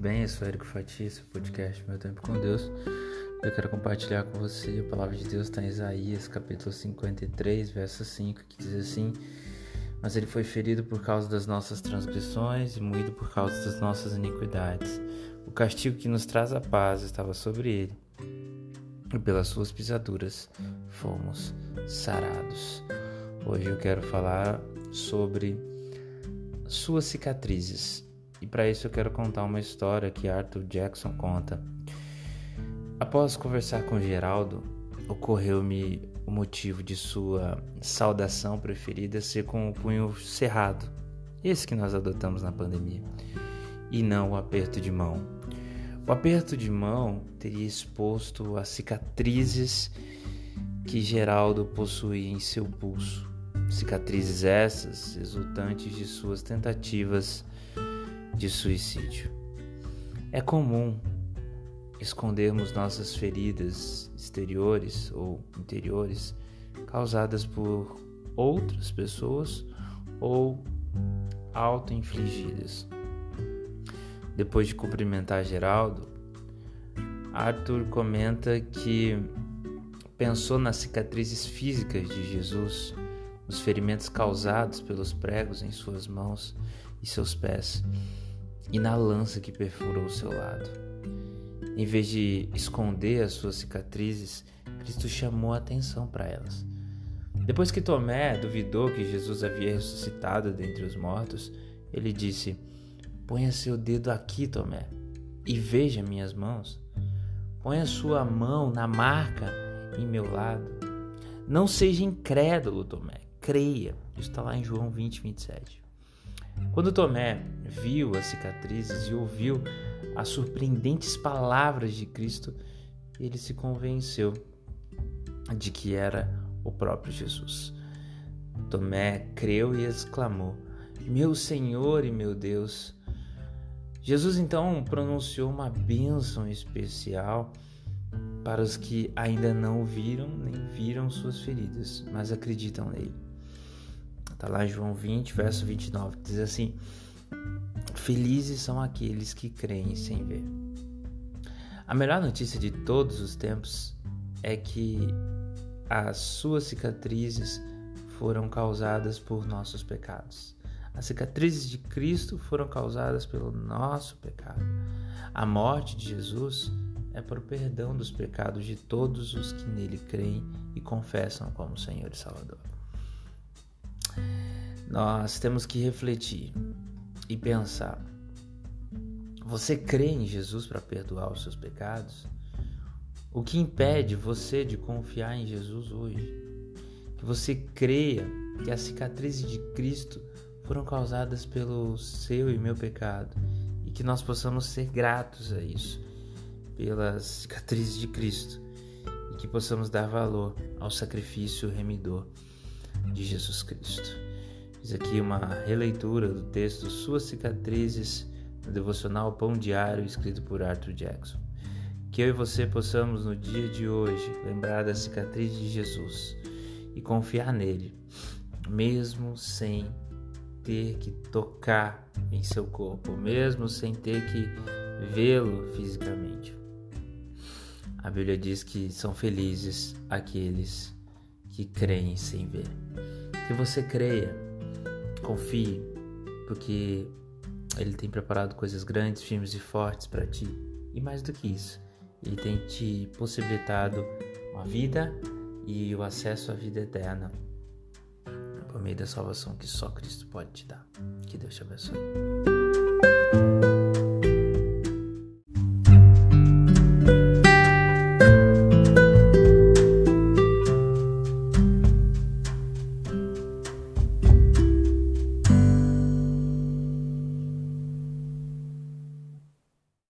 bem? Eu sou Érico Fatia, esse podcast Meu Tempo com Deus. Eu quero compartilhar com você a palavra de Deus está em Isaías, capítulo 53, verso 5, que diz assim: Mas ele foi ferido por causa das nossas transgressões e moído por causa das nossas iniquidades. O castigo que nos traz a paz estava sobre ele, e pelas suas pisaduras fomos sarados. Hoje eu quero falar sobre suas cicatrizes. Para isso eu quero contar uma história que Arthur Jackson conta. Após conversar com Geraldo, ocorreu-me o motivo de sua saudação preferida ser com o punho cerrado, esse que nós adotamos na pandemia, e não o aperto de mão. O aperto de mão teria exposto as cicatrizes que Geraldo possuía em seu pulso. Cicatrizes essas resultantes de suas tentativas de suicídio. É comum escondermos nossas feridas exteriores ou interiores causadas por outras pessoas ou auto-infligidas. Depois de cumprimentar Geraldo, Arthur comenta que pensou nas cicatrizes físicas de Jesus, nos ferimentos causados pelos pregos em suas mãos e seus pés e na lança que perfurou o seu lado. Em vez de esconder as suas cicatrizes, Cristo chamou a atenção para elas. Depois que Tomé duvidou que Jesus havia ressuscitado dentre os mortos, ele disse: Ponha seu dedo aqui, Tomé, e veja minhas mãos. Ponha sua mão na marca em meu lado. Não seja incrédulo, Tomé, creia. Isso está lá em João 20, 27. Quando Tomé viu as cicatrizes e ouviu as surpreendentes palavras de Cristo, ele se convenceu de que era o próprio Jesus. Tomé creu e exclamou: Meu Senhor e meu Deus. Jesus então pronunciou uma bênção especial para os que ainda não o viram nem viram suas feridas, mas acreditam nele. Está lá João 20, verso 29, que diz assim: Felizes são aqueles que creem sem ver. A melhor notícia de todos os tempos é que as suas cicatrizes foram causadas por nossos pecados. As cicatrizes de Cristo foram causadas pelo nosso pecado. A morte de Jesus é por perdão dos pecados de todos os que nele creem e confessam como Senhor e Salvador nós temos que refletir e pensar: você crê em Jesus para perdoar os seus pecados? O que impede você de confiar em Jesus hoje? Que você creia que as cicatrizes de Cristo foram causadas pelo seu e meu pecado e que nós possamos ser gratos a isso, pelas cicatrizes de Cristo e que possamos dar valor ao sacrifício remidor de Jesus Cristo. Fiz aqui uma releitura do texto Suas Cicatrizes, no devocional Pão Diário, escrito por Arthur Jackson. Que eu e você possamos, no dia de hoje, lembrar da cicatriz de Jesus e confiar nele, mesmo sem ter que tocar em seu corpo, mesmo sem ter que vê-lo fisicamente. A Bíblia diz que são felizes aqueles que creem sem ver. Que você creia Confie, porque Ele tem preparado coisas grandes, firmes e fortes para ti. E mais do que isso, Ele tem te possibilitado uma vida e o acesso à vida eterna por meio da salvação que só Cristo pode te dar. Que Deus te abençoe.